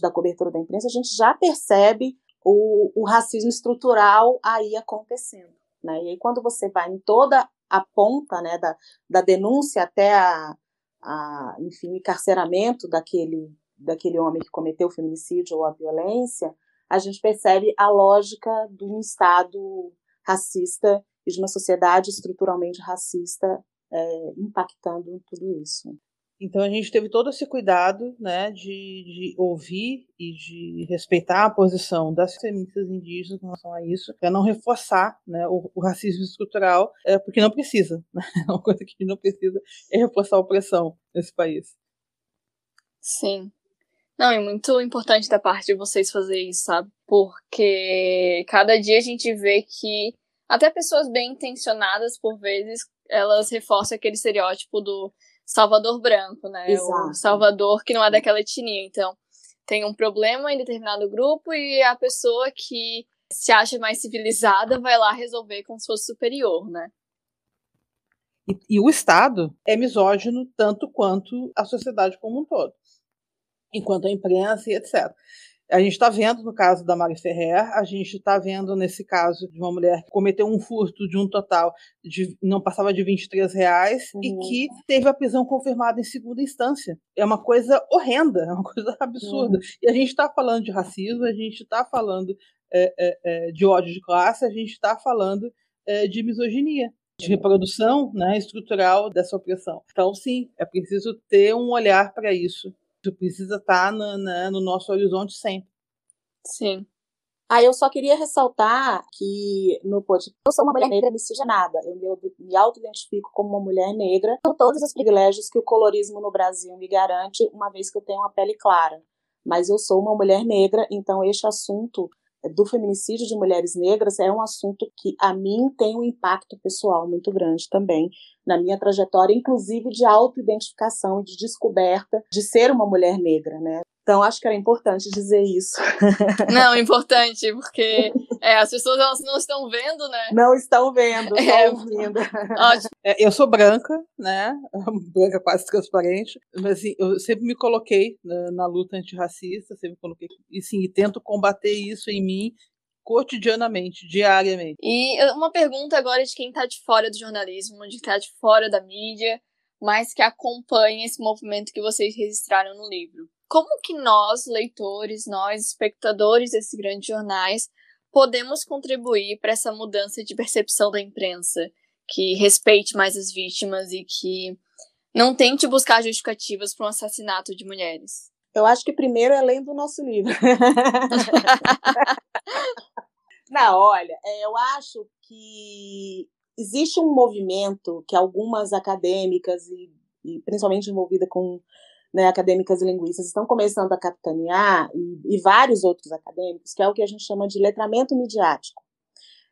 Speaker 2: da cobertura da imprensa, a gente já percebe o, o racismo estrutural aí acontecendo. Né? E aí, quando você vai em toda a ponta né, da, da denúncia até a, a, enfim, o encarceramento daquele, daquele homem que cometeu o feminicídio ou a violência, a gente percebe a lógica de um Estado racista e de uma sociedade estruturalmente racista é, impactando tudo isso.
Speaker 3: Então a gente teve todo esse cuidado né, de, de ouvir e de respeitar a posição das feministas indígenas em relação a isso, para não reforçar né, o, o, racismo estrutural, é, porque não precisa. Né? Uma coisa que não precisa é reforçar a opressão nesse país.
Speaker 1: Sim. Não, é muito importante da parte de vocês fazer isso, sabe? Porque cada dia a gente vê que até pessoas bem intencionadas, por vezes, elas reforçam aquele estereótipo do Salvador branco, né? Exato. O Salvador que não é daquela etnia. Então, tem um problema em determinado grupo e a pessoa que se acha mais civilizada vai lá resolver como se fosse superior, né?
Speaker 3: E, e o Estado é misógino tanto quanto a sociedade como um todo enquanto a imprensa e etc. A gente está vendo no caso da Mari Ferrer, a gente está vendo nesse caso de uma mulher que cometeu um furto de um total de não passava de 23 reais uhum. e que teve a prisão confirmada em segunda instância. É uma coisa horrenda, é uma coisa absurda. Uhum. E a gente está falando de racismo, a gente está falando é, é, é, de ódio de classe, a gente está falando é, de misoginia de reprodução né, estrutural dessa opressão. Então, sim, é preciso ter um olhar para isso precisa estar tá no, né, no nosso horizonte sempre.
Speaker 1: Sim.
Speaker 2: Ah, eu só queria ressaltar que no podcast eu sou uma mulher negra miscigenada. Eu me, me auto-identifico como uma mulher negra com todos os privilégios que o colorismo no Brasil me garante, uma vez que eu tenho uma pele clara. Mas eu sou uma mulher negra, então este assunto do feminicídio de mulheres negras é um assunto que a mim tem um impacto pessoal muito grande também na minha trajetória, inclusive de autoidentificação e de descoberta de ser uma mulher negra, né? Então acho que era importante dizer isso.
Speaker 1: Não, importante, porque é, as pessoas elas não estão vendo, né?
Speaker 2: Não estão vendo, estão é, ouvindo.
Speaker 3: É, eu sou branca, né? Branca quase transparente, mas assim, eu sempre me coloquei na, na luta antirracista, sempre coloquei e sim, e tento combater isso em mim cotidianamente, diariamente.
Speaker 1: E uma pergunta agora de quem está de fora do jornalismo, de quem está de fora da mídia, mas que acompanha esse movimento que vocês registraram no livro. Como que nós, leitores, nós, espectadores desses grandes jornais, podemos contribuir para essa mudança de percepção da imprensa, que respeite mais as vítimas e que não tente buscar justificativas para um assassinato de mulheres?
Speaker 2: Eu acho que primeiro é lendo o nosso livro. Não, olha, é, eu acho que existe um movimento que algumas acadêmicas e, e principalmente envolvida com né, acadêmicas e linguistas estão começando a capitanear e, e, vários outros acadêmicos, que é o que a gente chama de letramento midiático.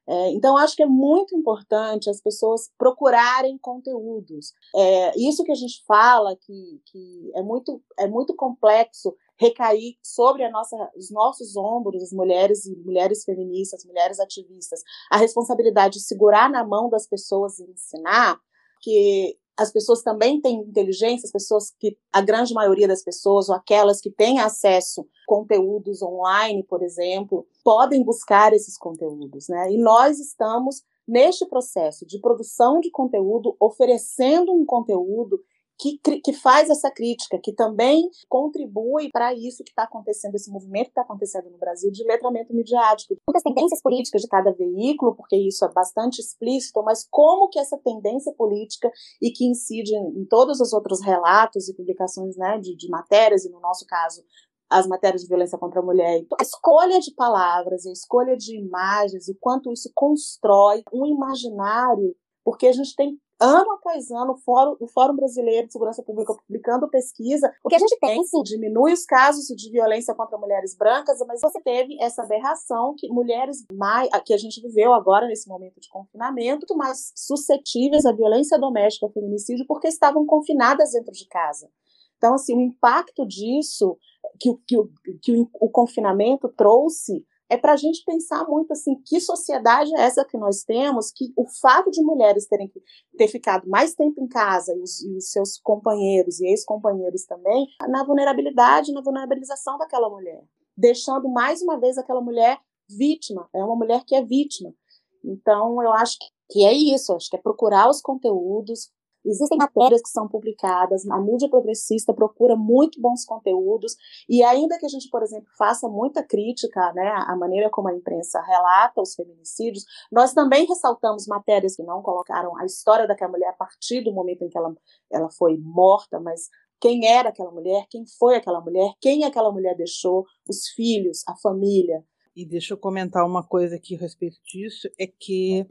Speaker 2: É, então, acho que é muito importante as pessoas procurarem conteúdos. É, isso que a gente fala, que, que é, muito, é muito complexo recair sobre a nossa, os nossos ombros, as mulheres e mulheres feministas, mulheres ativistas, a responsabilidade de segurar na mão das pessoas e ensinar, que as pessoas também têm inteligência, as pessoas que a grande maioria das pessoas ou aquelas que têm acesso a conteúdos online, por exemplo, podem buscar esses conteúdos, né? E nós estamos neste processo de produção de conteúdo, oferecendo um conteúdo que, que faz essa crítica, que também contribui para isso que está acontecendo, esse movimento que está acontecendo no Brasil de letramento midiático. Muitas tendências políticas de cada veículo, porque isso é bastante explícito, mas como que essa tendência política e que incide em todos os outros relatos e publicações né, de, de matérias, e no nosso caso, as matérias de violência contra a mulher. Então, a escolha de palavras, a escolha de imagens, o quanto isso constrói um imaginário, porque a gente tem ano após ano, o Fórum, o Fórum Brasileiro de Segurança Pública publicando pesquisa. O que a gente tem, sim, diminui os casos de violência contra mulheres brancas, mas você teve essa aberração que mulheres mais, que a gente viveu agora nesse momento de confinamento, mais suscetíveis à violência doméstica, ao feminicídio, porque estavam confinadas dentro de casa. Então, assim, o impacto disso que, que, que o, o confinamento trouxe é para a gente pensar muito assim, que sociedade é essa que nós temos, que o fato de mulheres terem que ter ficado mais tempo em casa e os, e os seus companheiros e ex-companheiros também, na vulnerabilidade, na vulnerabilização daquela mulher, deixando mais uma vez aquela mulher vítima, é uma mulher que é vítima. Então, eu acho que é isso, acho que é procurar os conteúdos, Existem matérias que são publicadas, a mídia progressista procura muito bons conteúdos, e ainda que a gente, por exemplo, faça muita crítica né, à maneira como a imprensa relata os feminicídios, nós também ressaltamos matérias que não colocaram a história daquela mulher a partir do momento em que ela, ela foi morta, mas quem era aquela mulher, quem foi aquela mulher, quem aquela mulher deixou, os filhos, a família.
Speaker 3: E deixa eu comentar uma coisa aqui a respeito disso, é que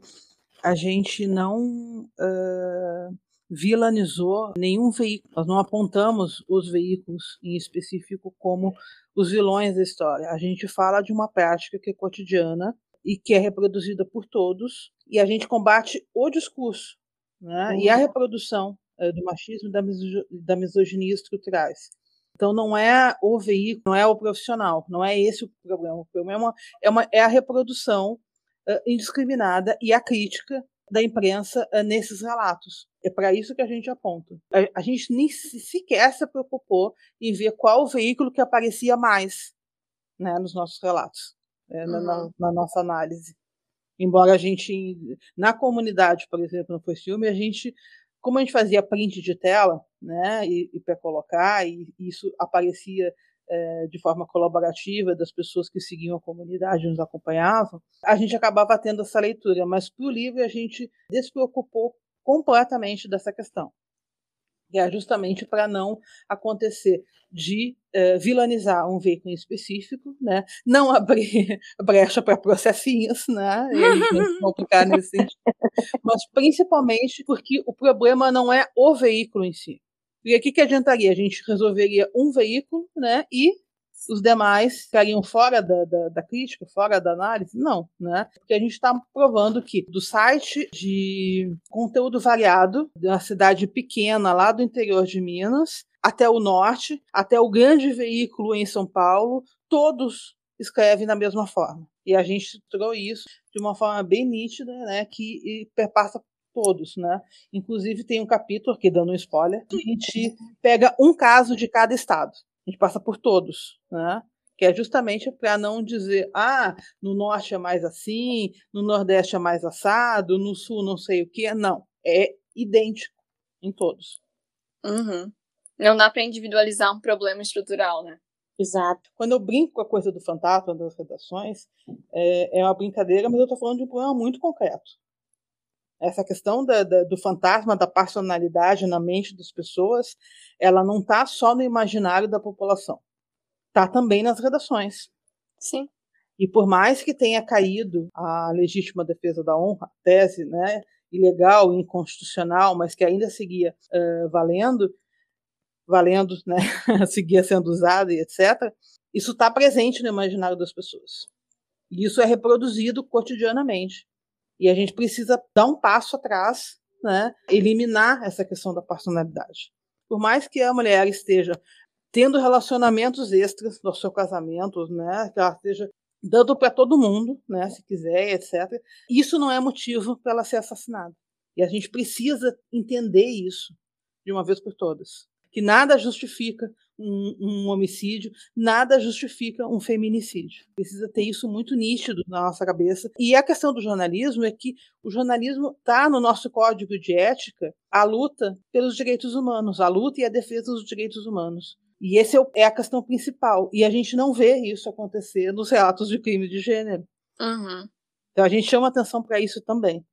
Speaker 3: a gente não. Uh vilanizou nenhum veículo. Nós não apontamos os veículos em específico como os vilões da história. A gente fala de uma prática que é cotidiana e que é reproduzida por todos, e a gente combate o discurso né? e a uhum. reprodução é, do machismo e da, da misoginia estruturais. Então não é o veículo, não é o profissional, não é esse o problema. O problema é, uma, é a reprodução uh, indiscriminada e a crítica da imprensa uh, nesses relatos. É para isso que a gente aponta. A, a, gente nem sequer se preocupou em ver qual veículo que aparecia mais né, nos nossos relatos, né, uhum. na, na, nossa análise. Embora a gente, na comunidade, por exemplo, no Foi Filme, a gente, como a gente fazia print de tela, né, e, e para colocar, e isso aparecia é, de forma colaborativa das pessoas que seguiam a comunidade, nos acompanhavam, a gente acabava tendo essa leitura, mas para o livro a gente despreocupou completamente dessa questão. E é justamente para não acontecer de uh, vilanizar um veículo em específico, né? não abrir brecha para processinhos, né? e complicar nesse sentido. mas principalmente porque o problema não é o veículo em si. E aqui que adiantaria? A gente resolveria um veículo né? e os demais ficariam fora da, da, da, crítica, fora da análise? Não, né? Porque a gente está provando que do site de conteúdo variado, uma cidade pequena lá do interior de Minas, até o norte, até o grande veículo em São Paulo, todos escrevem da mesma forma. E a gente trouxe isso de uma forma bem nítida, né, que perpassa todos, né? Inclusive tem um capítulo aqui dando um spoiler, que a gente pega um caso de cada estado. A gente passa por todos, né? que é justamente para não dizer, ah, no norte é mais assim, no nordeste é mais assado, no sul não sei o que. Não, é idêntico em todos.
Speaker 1: Uhum. Não dá para individualizar um problema estrutural, né?
Speaker 2: Exato.
Speaker 3: Quando eu brinco com a coisa do fantasma das redações, é, é uma brincadeira, mas eu estou falando de um problema muito concreto. Essa questão da, da, do fantasma da personalidade na mente das pessoas, ela não está só no imaginário da população, está também nas redações.
Speaker 1: Sim.
Speaker 3: E por mais que tenha caído a legítima defesa da honra, tese, né, ilegal, inconstitucional, mas que ainda seguia uh, valendo, valendo, né, seguia sendo usada e etc. Isso está presente no imaginário das pessoas. E isso é reproduzido cotidianamente. E a gente precisa dar um passo atrás, né, eliminar essa questão da personalidade. Por mais que a mulher esteja tendo relacionamentos extras no seu casamento, né, que ela esteja dando para todo mundo, né, se quiser, etc. Isso não é motivo para ela ser assassinada. E a gente precisa entender isso de uma vez por todas. Que nada justifica um, um, homicídio, nada justifica um feminicídio. Precisa ter isso muito nítido na nossa cabeça. E a questão do jornalismo é que o jornalismo está no nosso código de ética a luta pelos direitos humanos, a luta e a defesa dos direitos humanos. E esse é, é a questão principal. E a gente não vê isso acontecer nos relatos de crime de gênero.
Speaker 1: Uhum.
Speaker 3: Então a gente chama atenção para isso também.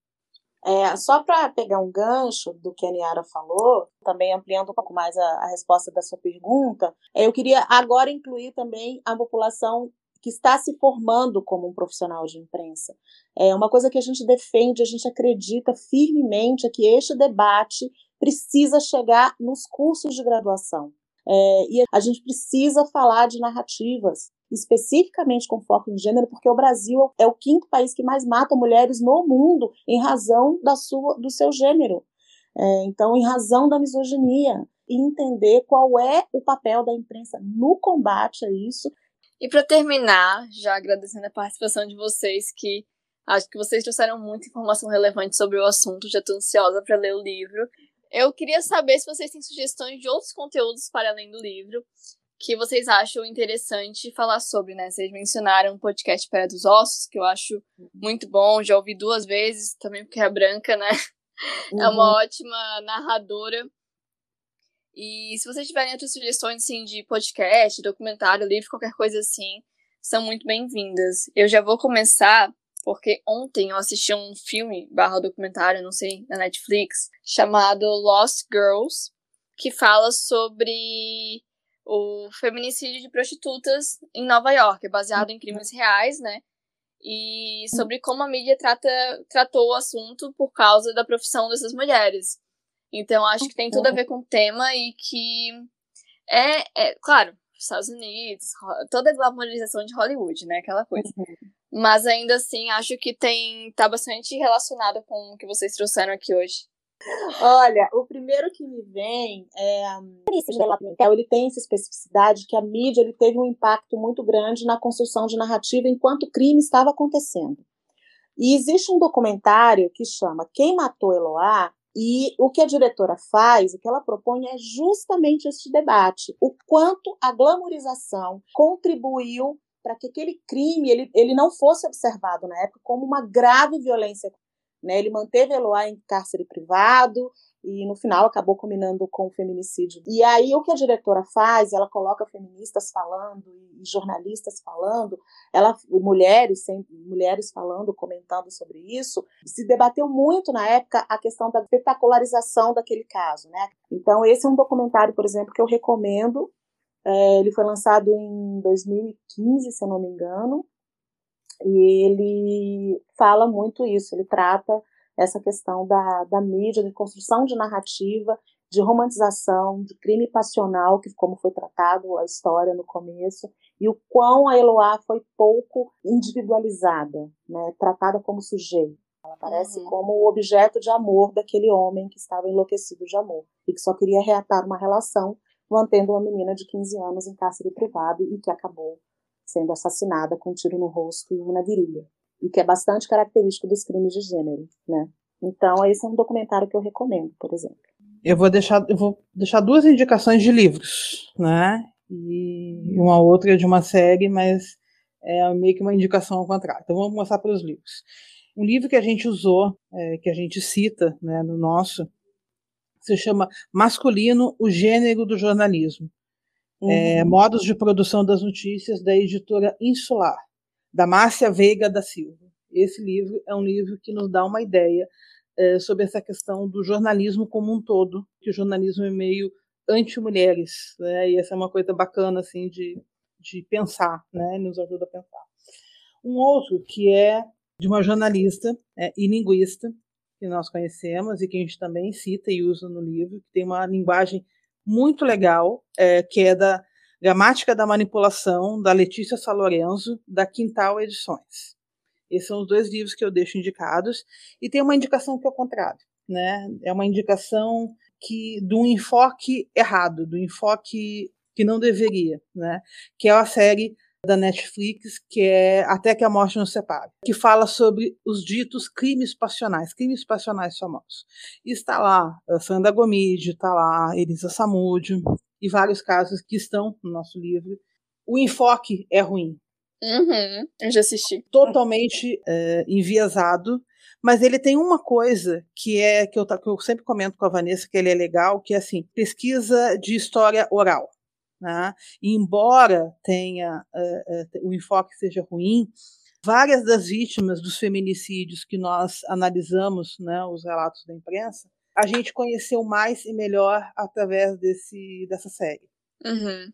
Speaker 2: É, só para pegar um gancho do que a Niara falou, também ampliando um pouco mais a, a resposta da sua pergunta, é, eu queria agora incluir também a população que está se formando como um profissional de imprensa. É uma coisa que a gente defende, a gente acredita firmemente é que este debate precisa chegar nos cursos de graduação. É, e a gente precisa falar de narrativas, especificamente com foco em gênero, porque o Brasil é o quinto país que mais mata mulheres no mundo em razão da sua, do seu gênero. É, então, em razão da misoginia. E entender qual é o papel da imprensa no combate a isso.
Speaker 1: E para terminar, já agradecendo a participação de vocês, que acho que vocês trouxeram muita informação relevante sobre o assunto, já estou ansiosa para ler o livro. Eu queria saber se vocês têm sugestões de outros conteúdos para além do livro que vocês acham interessante falar sobre, né? Vocês mencionaram o podcast Pé dos Ossos, que eu acho muito bom, já ouvi duas vezes, também porque é branca, né? Uhum. É uma ótima narradora. E se vocês tiverem outras sugestões, assim, de podcast, documentário, livro, qualquer coisa assim, são muito bem-vindas. Eu já vou começar porque ontem eu assisti um filme barra documentário, não sei, na Netflix, chamado Lost Girls, que fala sobre o feminicídio de prostitutas em Nova York, é baseado em crimes reais, né? E sobre como a mídia trata, tratou o assunto por causa da profissão dessas mulheres. Então, acho que tem tudo a ver com o tema e que é, é claro, Estados Unidos, toda a glamorização de Hollywood, né? Aquela coisa. Uhum. Mas ainda assim, acho que tem tá bastante relacionado com o que vocês trouxeram aqui hoje.
Speaker 2: Olha, o primeiro que me vem é então, ele tem essa especificidade que a mídia ele teve um impacto muito grande na construção de narrativa enquanto o crime estava acontecendo. E existe um documentário que chama Quem Matou Eloá, e o que a diretora faz, o que ela propõe é justamente este debate, o quanto a glamorização contribuiu para que aquele crime ele, ele não fosse observado na época como uma grave violência. Né? Ele manteve Eloá em cárcere privado e no final acabou combinando com o feminicídio. E aí o que a diretora faz, ela coloca feministas falando e jornalistas falando, ela mulheres, sem mulheres falando, comentando sobre isso. Se debateu muito na época a questão da espetacularização daquele caso, né? Então esse é um documentário, por exemplo, que eu recomendo é, ele foi lançado em 2015, se eu não me engano, e ele fala muito isso, ele trata essa questão da, da mídia, de construção de narrativa, de romantização, de crime passional, que como foi tratado a história no começo, e o quão a Eloá foi pouco individualizada, né, tratada como sujeito. Ela parece uhum. como o objeto de amor daquele homem que estava enlouquecido de amor e que só queria reatar uma relação mantendo uma menina de 15 anos em cárcere privado e que acabou sendo assassinada com um tiro no rosto e uma na virilha, e que é bastante característico dos crimes de gênero, né? Então, esse é um documentário que eu recomendo, por exemplo.
Speaker 3: Eu vou deixar, eu vou deixar duas indicações de livros, né? e uma outra de uma série, mas é meio que uma indicação ao contrário. Então vamos mostrar para os livros. Um livro que a gente usou, é, que a gente cita né, no nosso, se chama Masculino, o Gênero do Jornalismo. É, uhum. É, modos de produção das notícias da editora Insular, da Márcia Veiga da Silva. Esse livro é um livro que nos dá uma ideia é, sobre essa questão do jornalismo como um todo, que o jornalismo é meio anti-mulheres, né? E essa é uma coisa bacana assim de, de pensar, né? Nos ajuda a pensar. Um outro que é de uma jornalista é, e linguista que nós conhecemos e que a gente também cita e usa no livro, que tem uma linguagem muito legal, é, que é da Gramática da Manipulação, da Letícia Salorenzo, da Quintal Edições. Esses são os dois livros que eu deixo indicados. E tem uma indicação que é o contrário. Né? É uma indicação que do enfoque errado, do enfoque que não deveria, né? que é a série da Netflix, que é Até que a Morte nos Separe, que fala sobre os ditos crimes passionais, crimes passionais famosos. E está lá a Sandra Gomide, está lá Elisa Samúdio, e vários casos que estão no nosso livro. O enfoque é ruim.
Speaker 1: Uhum, eu já assisti.
Speaker 3: Totalmente é, enviesado, mas ele tem uma coisa que é que eu, que eu sempre comento com a Vanessa que ele é legal, que é assim, pesquisa de história oral. Né? E embora tenha uh, uh, o enfoque seja ruim, várias das vítimas dos feminicídios que nós analisamos, né, os relatos da imprensa, a gente conheceu mais e melhor através desse, dessa série.
Speaker 1: Uhum.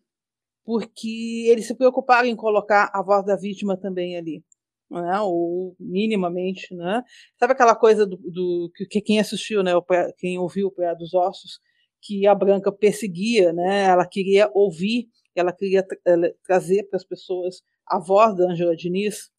Speaker 3: Porque eles se preocuparam em colocar a voz da vítima também ali. Né, ou minimamente, né? Sabe aquela coisa do, do que quem assistiu, né, quem ouviu o Praia dos Ossos, que a Branca perseguia, né? Ela queria ouvir, ela queria tra ela, trazer para as pessoas a voz da Angela Diniz,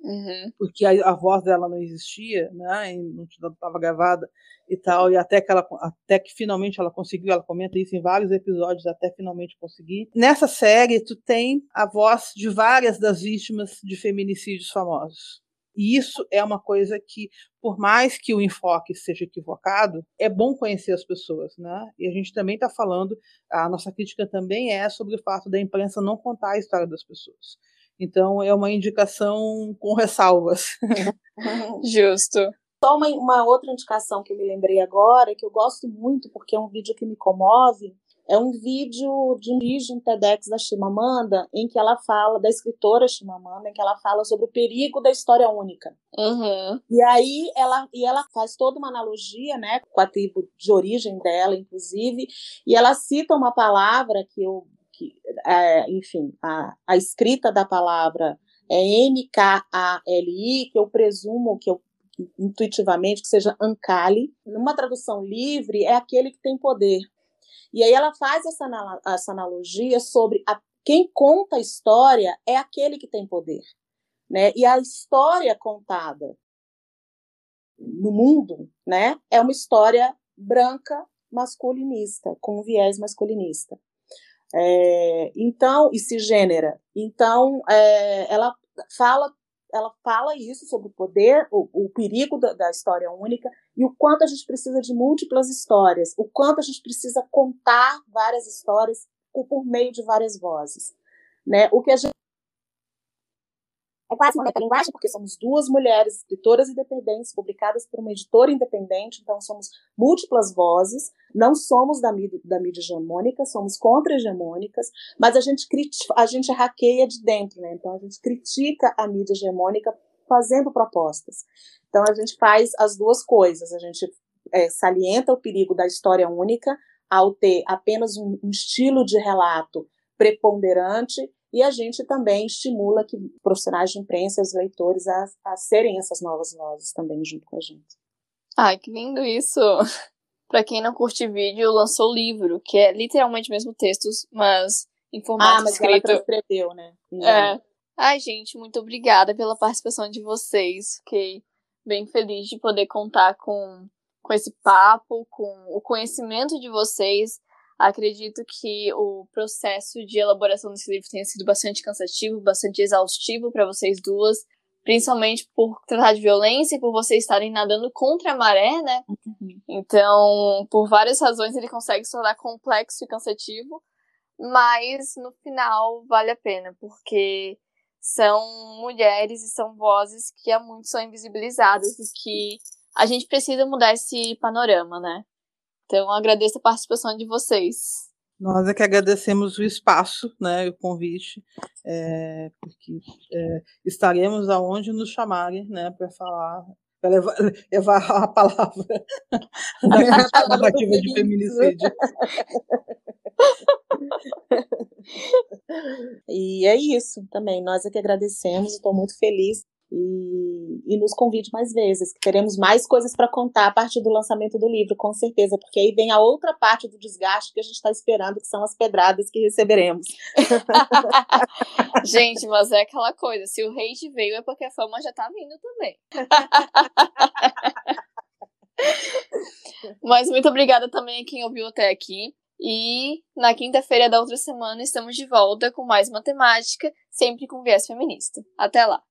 Speaker 1: uhum.
Speaker 3: porque a, a, voz dela não existia, né? E não estava gravada e tal, e até que ela, até que finalmente ela conseguiu, ela comenta isso em vários episódios, até finalmente conseguir. Nessa série, tu tem a voz de várias das vítimas de feminicídios famosos. E isso é uma coisa que, por mais que o enfoque seja equivocado, é bom conhecer as pessoas, né? E a gente também está falando, a nossa crítica também é sobre o fato da imprensa não contar a história das pessoas. Então é uma indicação com ressalvas.
Speaker 1: Justo.
Speaker 2: Só uma, uma outra indicação que eu me lembrei agora, que eu gosto muito, porque é um vídeo que me comove, é um vídeo de um vídeo um TEDx da Chimamanda, em que ela fala, da escritora Chimamanda, em que ela fala sobre o perigo da história única.
Speaker 1: Uhum.
Speaker 2: E aí ela, e ela faz toda uma analogia, né, com a tribo de origem dela, inclusive, e ela cita uma palavra que eu, que, é, enfim, a, a escrita da palavra é M-K-A-L-I, que eu presumo, que eu intuitivamente que seja Ankali. Numa tradução livre, é aquele que tem poder. E aí ela faz essa, essa analogia sobre a, quem conta a história é aquele que tem poder. Né? E a história contada no mundo né, é uma história branca masculinista, com um viés masculinista. É, então, e cisgênera. Então, é, ela fala ela fala isso sobre o poder, o, o perigo da, da, história única e o quanto a gente precisa de múltiplas histórias, o quanto a gente precisa contar várias histórias por, por meio de várias vozes. Né? O que a gente é quase uma metalinguagem, porque somos duas mulheres escritoras independentes, publicadas por uma editora independente, então somos múltiplas vozes, não somos da mídia, da mídia hegemônica, somos contra-hegemônicas, mas a gente, a gente hackeia de dentro, né? Então a gente critica a mídia hegemônica fazendo propostas. Então a gente faz as duas coisas, a gente é, salienta o perigo da história única ao ter apenas um, um estilo de relato preponderante e a gente também estimula que profissionais de imprensa, os leitores, a, a serem essas novas vozes também junto com a gente.
Speaker 1: Ai, que lindo isso! Para quem não curte vídeo, lançou o livro, que é literalmente mesmo textos, mas em formato
Speaker 2: ah, mas
Speaker 1: escrito.
Speaker 2: Ela transcreveu, né?
Speaker 1: É. Ai, gente, muito obrigada pela participação de vocês. Fiquei bem feliz de poder contar com, com esse papo, com o conhecimento de vocês Acredito que o processo de elaboração desse livro tenha sido bastante cansativo, bastante exaustivo para vocês duas, principalmente por tratar de violência e por vocês estarem nadando contra a maré, né? Uhum. Então, por várias razões, ele consegue se tornar complexo e cansativo. mas no final vale a pena, porque são mulheres e são vozes que há muito são invisibilizadas e que a gente precisa mudar esse panorama, né? Então agradeço a participação de vocês.
Speaker 3: Nós é que agradecemos o espaço, né, o convite, é, porque é, estaremos aonde nos chamarem, né, para falar, para levar, levar, a palavra da narrativa de feminicídio.
Speaker 2: e é isso também. Nós é que agradecemos, estou muito feliz e, e nos convide mais vezes, que teremos mais coisas para contar a partir do lançamento do livro, com certeza, porque aí vem a outra parte do desgaste que a gente está esperando, que são as pedradas que receberemos.
Speaker 1: gente, mas é aquela coisa, se o hate veio é porque a fama já está vindo também. mas muito obrigada também a quem ouviu até aqui. E na quinta-feira da outra semana estamos de volta com mais matemática, sempre com viés feminista. Até lá!